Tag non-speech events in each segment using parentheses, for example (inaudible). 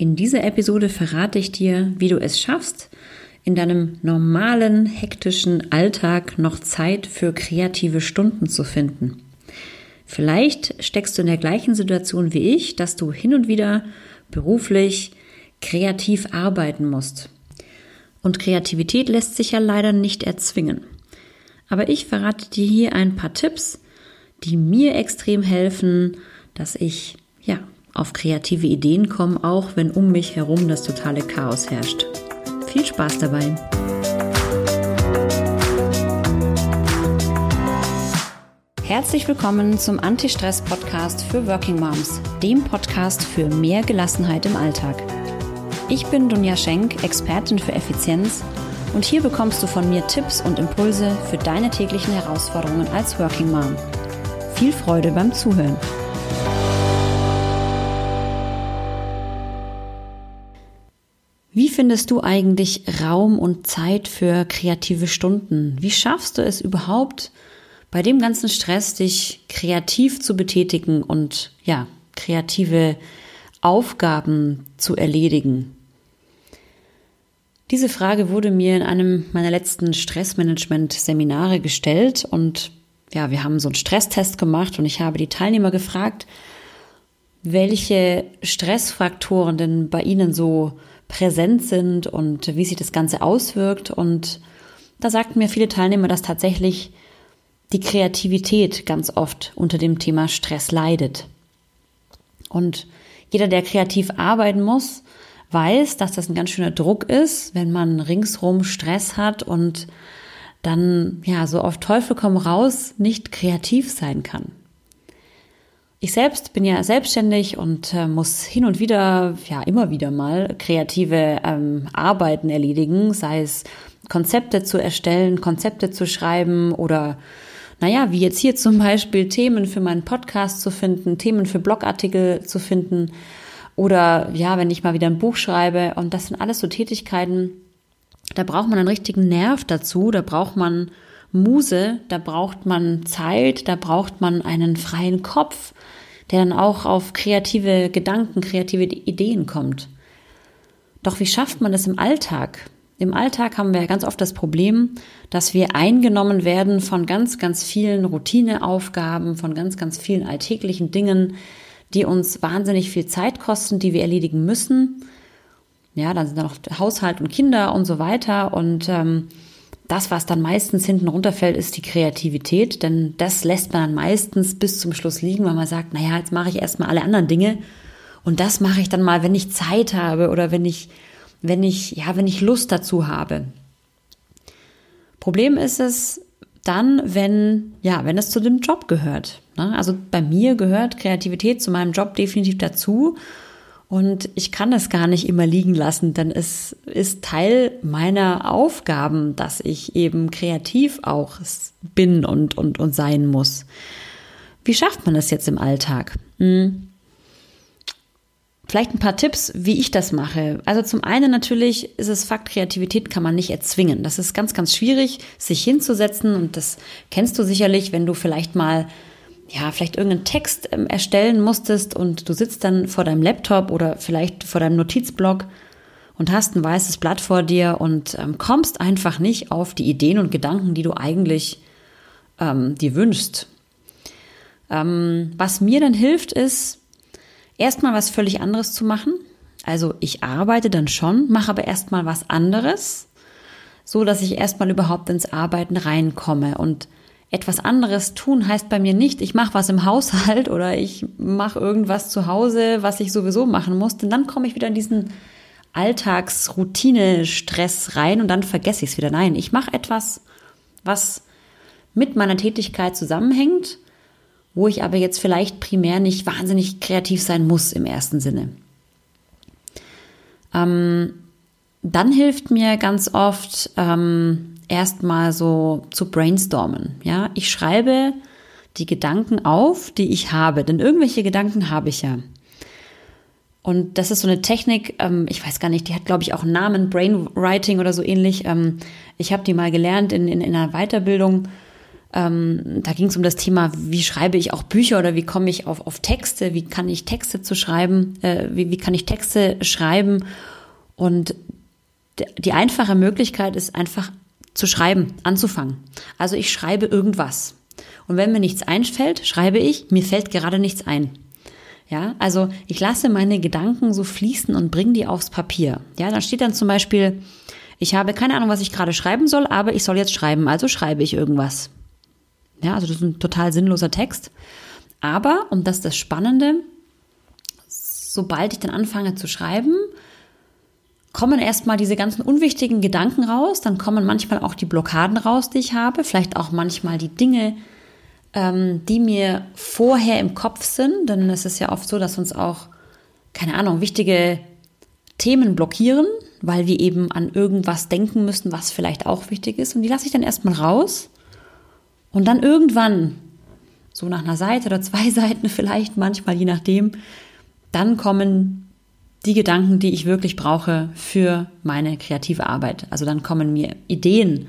In dieser Episode verrate ich dir, wie du es schaffst, in deinem normalen, hektischen Alltag noch Zeit für kreative Stunden zu finden. Vielleicht steckst du in der gleichen Situation wie ich, dass du hin und wieder beruflich kreativ arbeiten musst. Und Kreativität lässt sich ja leider nicht erzwingen. Aber ich verrate dir hier ein paar Tipps, die mir extrem helfen, dass ich ja auf kreative Ideen kommen, auch wenn um mich herum das totale Chaos herrscht. Viel Spaß dabei! Herzlich willkommen zum Anti-Stress-Podcast für Working Moms, dem Podcast für mehr Gelassenheit im Alltag. Ich bin Dunja Schenk, Expertin für Effizienz und hier bekommst du von mir Tipps und Impulse für deine täglichen Herausforderungen als Working Mom. Viel Freude beim Zuhören! Findest du eigentlich Raum und Zeit für kreative Stunden? Wie schaffst du es überhaupt, bei dem ganzen Stress dich kreativ zu betätigen und ja, kreative Aufgaben zu erledigen? Diese Frage wurde mir in einem meiner letzten Stressmanagement-Seminare gestellt und ja, wir haben so einen Stresstest gemacht und ich habe die Teilnehmer gefragt, welche Stressfaktoren denn bei ihnen so präsent sind und wie sich das Ganze auswirkt. Und da sagten mir viele Teilnehmer, dass tatsächlich die Kreativität ganz oft unter dem Thema Stress leidet. Und jeder, der kreativ arbeiten muss, weiß, dass das ein ganz schöner Druck ist, wenn man ringsrum Stress hat und dann ja so auf Teufel komm raus nicht kreativ sein kann. Ich selbst bin ja selbstständig und äh, muss hin und wieder, ja immer wieder mal kreative ähm, Arbeiten erledigen, sei es Konzepte zu erstellen, Konzepte zu schreiben oder naja, wie jetzt hier zum Beispiel Themen für meinen Podcast zu finden, Themen für Blogartikel zu finden oder ja, wenn ich mal wieder ein Buch schreibe. Und das sind alles so Tätigkeiten, da braucht man einen richtigen Nerv dazu, da braucht man Muse, da braucht man Zeit, da braucht man einen freien Kopf, der dann auch auf kreative Gedanken, kreative Ideen kommt. Doch wie schafft man das im Alltag? Im Alltag haben wir ganz oft das Problem, dass wir eingenommen werden von ganz, ganz vielen Routineaufgaben, von ganz, ganz vielen alltäglichen Dingen, die uns wahnsinnig viel Zeit kosten, die wir erledigen müssen. Ja, dann sind da noch Haushalt und Kinder und so weiter. Und ähm, das, was dann meistens hinten runterfällt, ist die Kreativität, denn das lässt man dann meistens bis zum Schluss liegen, weil man sagt, naja, jetzt mache ich erstmal alle anderen Dinge und das mache ich dann mal, wenn ich Zeit habe oder wenn ich, wenn ich, ja, wenn ich Lust dazu habe. Problem ist es dann, wenn, ja, wenn es zu dem Job gehört. Ne? Also bei mir gehört Kreativität zu meinem Job definitiv dazu. Und ich kann es gar nicht immer liegen lassen, denn es ist Teil meiner Aufgaben, dass ich eben kreativ auch bin und, und, und sein muss. Wie schafft man das jetzt im Alltag? Hm. Vielleicht ein paar Tipps, wie ich das mache. Also zum einen natürlich ist es Fakt, Kreativität kann man nicht erzwingen. Das ist ganz, ganz schwierig, sich hinzusetzen und das kennst du sicherlich, wenn du vielleicht mal ja, vielleicht irgendeinen Text ähm, erstellen musstest und du sitzt dann vor deinem Laptop oder vielleicht vor deinem Notizblock und hast ein weißes Blatt vor dir und ähm, kommst einfach nicht auf die Ideen und Gedanken, die du eigentlich ähm, dir wünschst. Ähm, was mir dann hilft, ist, erstmal was völlig anderes zu machen. Also ich arbeite dann schon, mache aber erstmal was anderes, so dass ich erstmal überhaupt ins Arbeiten reinkomme und etwas anderes tun heißt bei mir nicht, ich mache was im Haushalt oder ich mache irgendwas zu Hause, was ich sowieso machen muss, denn dann komme ich wieder in diesen Alltagsroutine-Stress rein und dann vergesse ich es wieder. Nein, ich mache etwas, was mit meiner Tätigkeit zusammenhängt, wo ich aber jetzt vielleicht primär nicht wahnsinnig kreativ sein muss im ersten Sinne. Ähm, dann hilft mir ganz oft ähm, erstmal so zu brainstormen. Ja, ich schreibe die Gedanken auf, die ich habe, denn irgendwelche Gedanken habe ich ja. Und das ist so eine Technik, ähm, ich weiß gar nicht, die hat, glaube ich, auch einen Namen, Brainwriting oder so ähnlich. Ähm, ich habe die mal gelernt in, in, in einer Weiterbildung. Ähm, da ging es um das Thema, wie schreibe ich auch Bücher oder wie komme ich auf, auf Texte, wie kann ich Texte zu schreiben, äh, wie, wie kann ich Texte schreiben. Und die einfache Möglichkeit ist einfach zu schreiben, anzufangen. Also ich schreibe irgendwas. Und wenn mir nichts einfällt, schreibe ich, mir fällt gerade nichts ein. Ja, also ich lasse meine Gedanken so fließen und bringe die aufs Papier. Ja, da steht dann zum Beispiel, ich habe keine Ahnung, was ich gerade schreiben soll, aber ich soll jetzt schreiben, also schreibe ich irgendwas. Ja, also das ist ein total sinnloser Text. Aber, und das ist das Spannende, sobald ich dann anfange zu schreiben, kommen erstmal diese ganzen unwichtigen Gedanken raus, dann kommen manchmal auch die Blockaden raus, die ich habe, vielleicht auch manchmal die Dinge, ähm, die mir vorher im Kopf sind, denn es ist ja oft so, dass uns auch, keine Ahnung, wichtige Themen blockieren, weil wir eben an irgendwas denken müssen, was vielleicht auch wichtig ist. Und die lasse ich dann erstmal raus. Und dann irgendwann, so nach einer Seite oder (laughs) zwei Seiten vielleicht, manchmal je nachdem, dann kommen die Gedanken, die ich wirklich brauche für meine kreative Arbeit. Also dann kommen mir Ideen,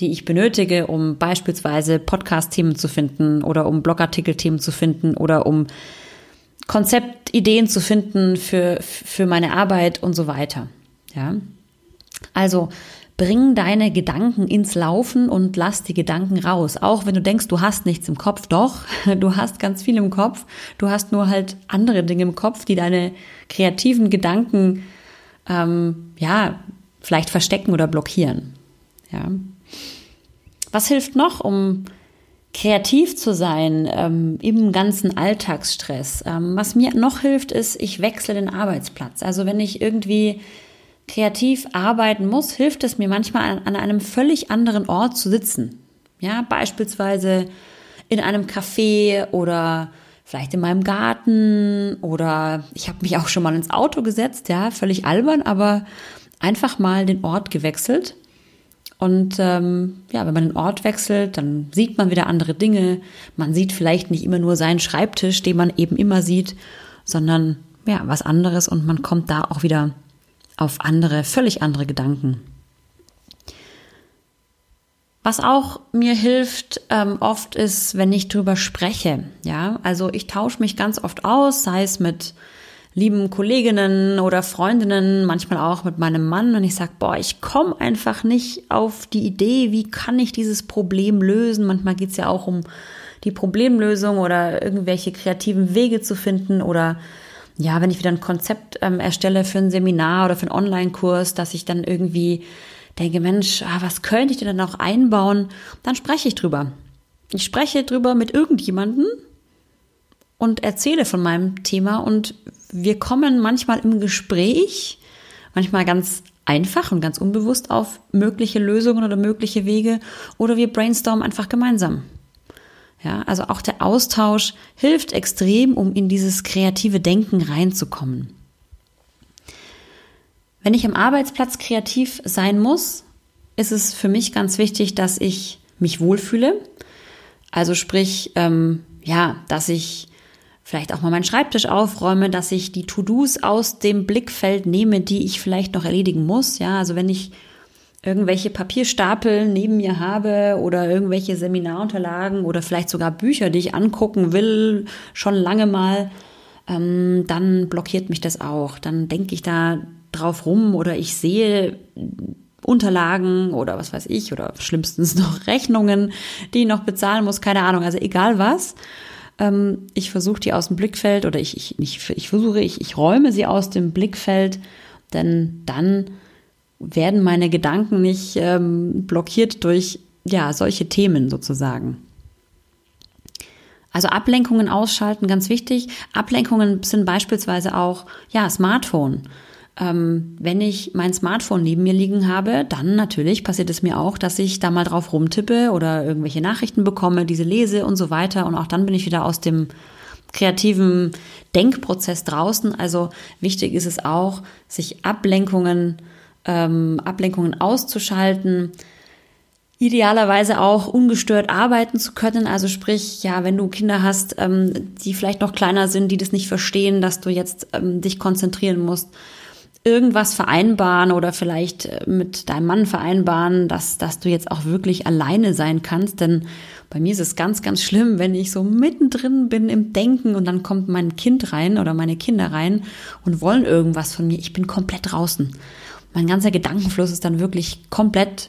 die ich benötige, um beispielsweise Podcast-Themen zu finden oder um Blogartikel-Themen zu finden oder um Konzeptideen zu finden für, für meine Arbeit und so weiter. Ja. Also bring deine Gedanken ins Laufen und lass die Gedanken raus. Auch wenn du denkst, du hast nichts im Kopf, doch, (laughs) du hast ganz viel im Kopf. Du hast nur halt andere Dinge im Kopf, die deine kreativen Gedanken, ähm, ja, vielleicht verstecken oder blockieren. Ja. Was hilft noch, um kreativ zu sein ähm, im ganzen Alltagsstress? Ähm, was mir noch hilft, ist, ich wechsle den Arbeitsplatz. Also wenn ich irgendwie kreativ arbeiten muss, hilft es mir manchmal an, an einem völlig anderen Ort zu sitzen. Ja, beispielsweise in einem Café oder vielleicht in meinem Garten oder ich habe mich auch schon mal ins Auto gesetzt, ja, völlig albern, aber einfach mal den Ort gewechselt. Und ähm, ja, wenn man den Ort wechselt, dann sieht man wieder andere Dinge. Man sieht vielleicht nicht immer nur seinen Schreibtisch, den man eben immer sieht, sondern ja, was anderes und man kommt da auch wieder auf andere, völlig andere Gedanken. Was auch mir hilft ähm, oft ist, wenn ich drüber spreche. Ja, also ich tausche mich ganz oft aus, sei es mit lieben Kolleginnen oder Freundinnen, manchmal auch mit meinem Mann und ich sage, boah, ich komme einfach nicht auf die Idee, wie kann ich dieses Problem lösen. Manchmal geht es ja auch um die Problemlösung oder irgendwelche kreativen Wege zu finden oder ja, wenn ich wieder ein Konzept ähm, erstelle für ein Seminar oder für einen Online-Kurs, dass ich dann irgendwie denke, Mensch, ah, was könnte ich denn dann auch einbauen? Dann spreche ich drüber. Ich spreche drüber mit irgendjemanden und erzähle von meinem Thema und wir kommen manchmal im Gespräch, manchmal ganz einfach und ganz unbewusst auf mögliche Lösungen oder mögliche Wege oder wir brainstormen einfach gemeinsam. Ja, also auch der Austausch hilft extrem, um in dieses kreative Denken reinzukommen. Wenn ich am Arbeitsplatz kreativ sein muss, ist es für mich ganz wichtig, dass ich mich wohlfühle. Also sprich, ähm, ja, dass ich vielleicht auch mal meinen Schreibtisch aufräume, dass ich die To-Dos aus dem Blickfeld nehme, die ich vielleicht noch erledigen muss. Ja, also wenn ich irgendwelche Papierstapel neben mir habe oder irgendwelche Seminarunterlagen oder vielleicht sogar Bücher, die ich angucken will, schon lange mal, ähm, dann blockiert mich das auch. Dann denke ich da drauf rum oder ich sehe Unterlagen oder was weiß ich oder schlimmstens (laughs) noch Rechnungen, die ich noch bezahlen muss, keine Ahnung, also egal was. Ähm, ich versuche die aus dem Blickfeld oder ich, ich, ich, ich versuche, ich, ich räume sie aus dem Blickfeld, denn dann werden meine Gedanken nicht ähm, blockiert durch ja solche Themen sozusagen. Also Ablenkungen ausschalten, ganz wichtig. Ablenkungen sind beispielsweise auch ja Smartphone. Ähm, wenn ich mein Smartphone neben mir liegen habe, dann natürlich passiert es mir auch, dass ich da mal drauf rumtippe oder irgendwelche Nachrichten bekomme, diese lese und so weiter. Und auch dann bin ich wieder aus dem kreativen Denkprozess draußen. Also wichtig ist es auch, sich Ablenkungen ähm, Ablenkungen auszuschalten, idealerweise auch ungestört arbeiten zu können. Also sprich, ja, wenn du Kinder hast, ähm, die vielleicht noch kleiner sind, die das nicht verstehen, dass du jetzt ähm, dich konzentrieren musst, irgendwas vereinbaren oder vielleicht äh, mit deinem Mann vereinbaren, dass, dass du jetzt auch wirklich alleine sein kannst. Denn bei mir ist es ganz, ganz schlimm, wenn ich so mittendrin bin im Denken und dann kommt mein Kind rein oder meine Kinder rein und wollen irgendwas von mir. Ich bin komplett draußen. Mein ganzer Gedankenfluss ist dann wirklich komplett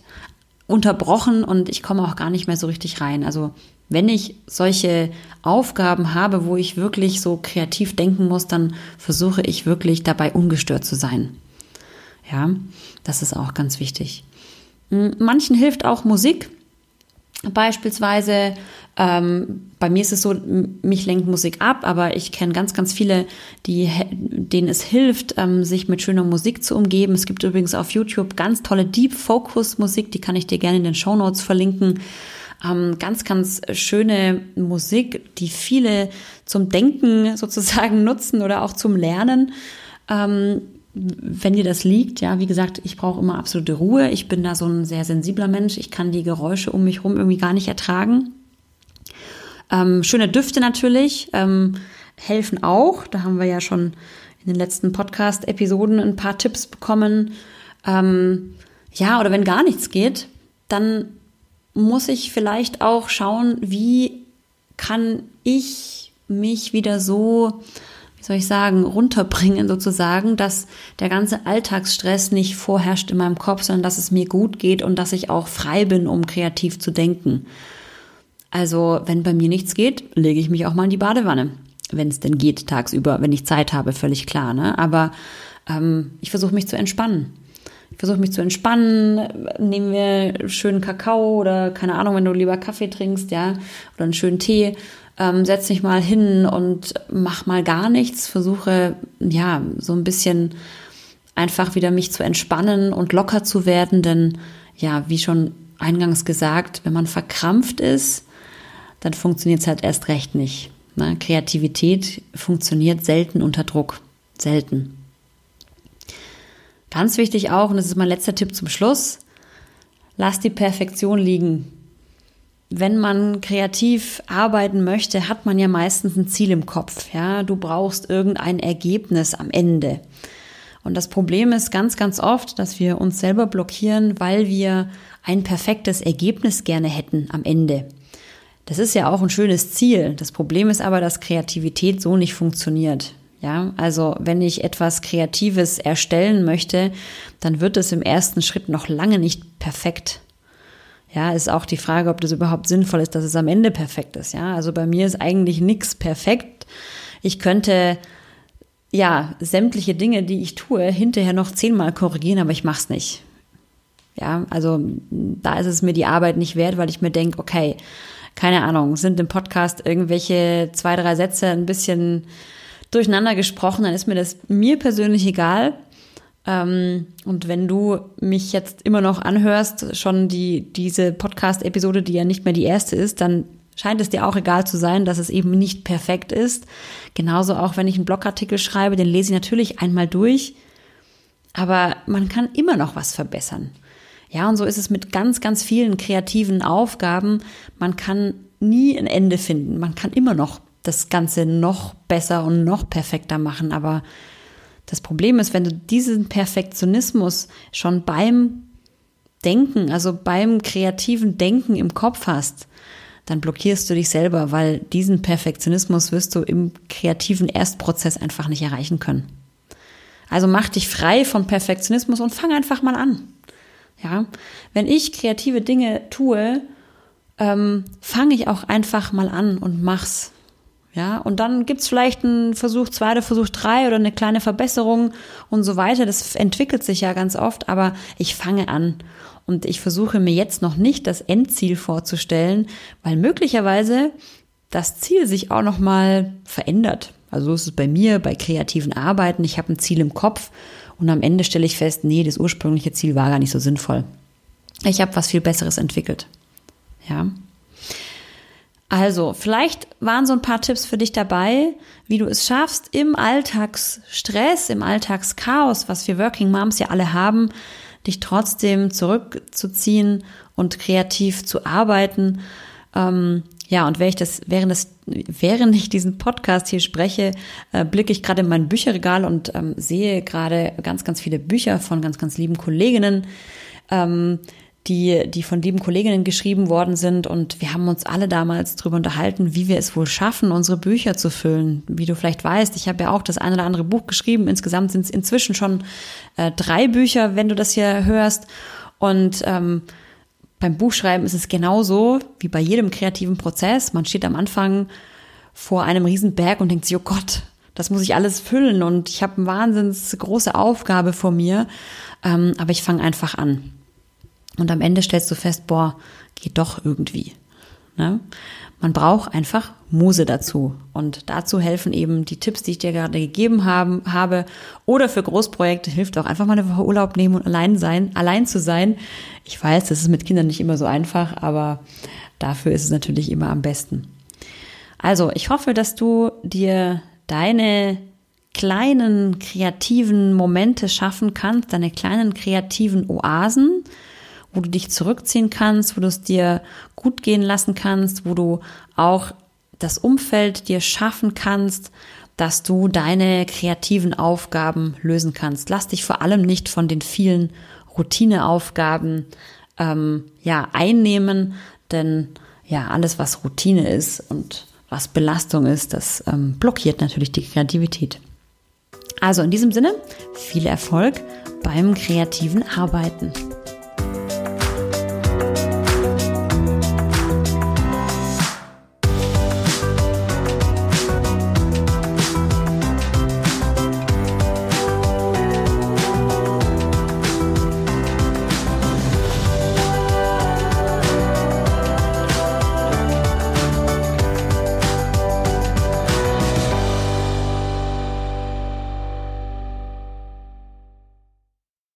unterbrochen und ich komme auch gar nicht mehr so richtig rein. Also wenn ich solche Aufgaben habe, wo ich wirklich so kreativ denken muss, dann versuche ich wirklich dabei ungestört zu sein. Ja, das ist auch ganz wichtig. Hm, manchen hilft auch Musik. Beispielsweise, ähm, bei mir ist es so, mich lenkt Musik ab, aber ich kenne ganz, ganz viele, die, denen es hilft, ähm, sich mit schöner Musik zu umgeben. Es gibt übrigens auf YouTube ganz tolle Deep Focus Musik, die kann ich dir gerne in den Show Notes verlinken. Ähm, ganz, ganz schöne Musik, die viele zum Denken sozusagen (laughs) nutzen oder auch zum Lernen. Ähm, wenn dir das liegt, ja, wie gesagt, ich brauche immer absolute Ruhe. Ich bin da so ein sehr sensibler Mensch. Ich kann die Geräusche um mich herum irgendwie gar nicht ertragen. Ähm, schöne Düfte natürlich ähm, helfen auch. Da haben wir ja schon in den letzten Podcast-Episoden ein paar Tipps bekommen. Ähm, ja, oder wenn gar nichts geht, dann muss ich vielleicht auch schauen, wie kann ich mich wieder so, soll ich sagen, runterbringen sozusagen, dass der ganze Alltagsstress nicht vorherrscht in meinem Kopf, sondern dass es mir gut geht und dass ich auch frei bin, um kreativ zu denken. Also, wenn bei mir nichts geht, lege ich mich auch mal in die Badewanne. Wenn es denn geht, tagsüber, wenn ich Zeit habe, völlig klar. Ne? Aber ähm, ich versuche mich zu entspannen. Ich versuche mich zu entspannen, nehmen wir schönen Kakao oder keine Ahnung, wenn du lieber Kaffee trinkst, ja, oder einen schönen Tee, ähm, setz dich mal hin und mach mal gar nichts, versuche ja so ein bisschen einfach wieder mich zu entspannen und locker zu werden, denn ja, wie schon eingangs gesagt, wenn man verkrampft ist, dann funktioniert es halt erst recht nicht. Ne? Kreativität funktioniert selten unter Druck, selten. Ganz wichtig auch, und das ist mein letzter Tipp zum Schluss, lass die Perfektion liegen. Wenn man kreativ arbeiten möchte, hat man ja meistens ein Ziel im Kopf. Ja, du brauchst irgendein Ergebnis am Ende. Und das Problem ist ganz, ganz oft, dass wir uns selber blockieren, weil wir ein perfektes Ergebnis gerne hätten am Ende. Das ist ja auch ein schönes Ziel. Das Problem ist aber, dass Kreativität so nicht funktioniert. Ja, also wenn ich etwas Kreatives erstellen möchte, dann wird es im ersten Schritt noch lange nicht perfekt. Ja, ist auch die Frage, ob das überhaupt sinnvoll ist, dass es am Ende perfekt ist. Ja, also bei mir ist eigentlich nichts perfekt. Ich könnte ja sämtliche Dinge, die ich tue, hinterher noch zehnmal korrigieren, aber ich mach's nicht. Ja, also da ist es mir die Arbeit nicht wert, weil ich mir denke, okay, keine Ahnung, sind im Podcast irgendwelche zwei, drei Sätze ein bisschen durcheinander gesprochen, dann ist mir das mir persönlich egal. Ähm, und wenn du mich jetzt immer noch anhörst, schon die, diese Podcast-Episode, die ja nicht mehr die erste ist, dann scheint es dir auch egal zu sein, dass es eben nicht perfekt ist. Genauso auch, wenn ich einen Blogartikel schreibe, den lese ich natürlich einmal durch. Aber man kann immer noch was verbessern. Ja, und so ist es mit ganz, ganz vielen kreativen Aufgaben. Man kann nie ein Ende finden. Man kann immer noch das Ganze noch besser und noch perfekter machen. Aber das Problem ist, wenn du diesen Perfektionismus schon beim Denken, also beim kreativen Denken im Kopf hast, dann blockierst du dich selber, weil diesen Perfektionismus wirst du im kreativen Erstprozess einfach nicht erreichen können. Also mach dich frei von Perfektionismus und fang einfach mal an. Ja, wenn ich kreative Dinge tue, ähm, fange ich auch einfach mal an und mach's. Ja, und dann gibt's vielleicht einen Versuch zwei oder Versuch drei oder eine kleine Verbesserung und so weiter. Das entwickelt sich ja ganz oft, aber ich fange an. Und ich versuche mir jetzt noch nicht das Endziel vorzustellen, weil möglicherweise das Ziel sich auch noch mal verändert. Also so ist es bei mir, bei kreativen Arbeiten. Ich habe ein Ziel im Kopf und am Ende stelle ich fest, nee, das ursprüngliche Ziel war gar nicht so sinnvoll. Ich habe was viel Besseres entwickelt. Ja. Also, vielleicht waren so ein paar Tipps für dich dabei, wie du es schaffst, im Alltagsstress, im Alltagschaos, was wir Working Moms ja alle haben, dich trotzdem zurückzuziehen und kreativ zu arbeiten. Ähm, ja, und während ich, das, während, das, während ich diesen Podcast hier spreche, äh, blicke ich gerade in mein Bücherregal und ähm, sehe gerade ganz, ganz viele Bücher von ganz, ganz lieben Kolleginnen, ähm, die, die von lieben Kolleginnen geschrieben worden sind. Und wir haben uns alle damals darüber unterhalten, wie wir es wohl schaffen, unsere Bücher zu füllen. Wie du vielleicht weißt, ich habe ja auch das ein oder andere Buch geschrieben. Insgesamt sind es inzwischen schon äh, drei Bücher, wenn du das hier hörst. Und ähm, beim Buchschreiben ist es genauso wie bei jedem kreativen Prozess. Man steht am Anfang vor einem Riesenberg und denkt sich, oh Gott, das muss ich alles füllen und ich habe eine wahnsinns große Aufgabe vor mir, ähm, aber ich fange einfach an. Und am Ende stellst du fest, boah, geht doch irgendwie. Ne? Man braucht einfach Muse dazu. Und dazu helfen eben die Tipps, die ich dir gerade gegeben haben, habe. Oder für Großprojekte hilft auch einfach mal eine Woche Urlaub nehmen und allein sein, allein zu sein. Ich weiß, das ist mit Kindern nicht immer so einfach, aber dafür ist es natürlich immer am besten. Also, ich hoffe, dass du dir deine kleinen kreativen Momente schaffen kannst, deine kleinen kreativen Oasen, wo du dich zurückziehen kannst, wo du es dir gut gehen lassen kannst, wo du auch das Umfeld dir schaffen kannst, dass du deine kreativen Aufgaben lösen kannst. Lass dich vor allem nicht von den vielen Routineaufgaben ähm, ja einnehmen, denn ja alles was Routine ist und was Belastung ist, das ähm, blockiert natürlich die Kreativität. Also in diesem Sinne viel Erfolg beim kreativen Arbeiten.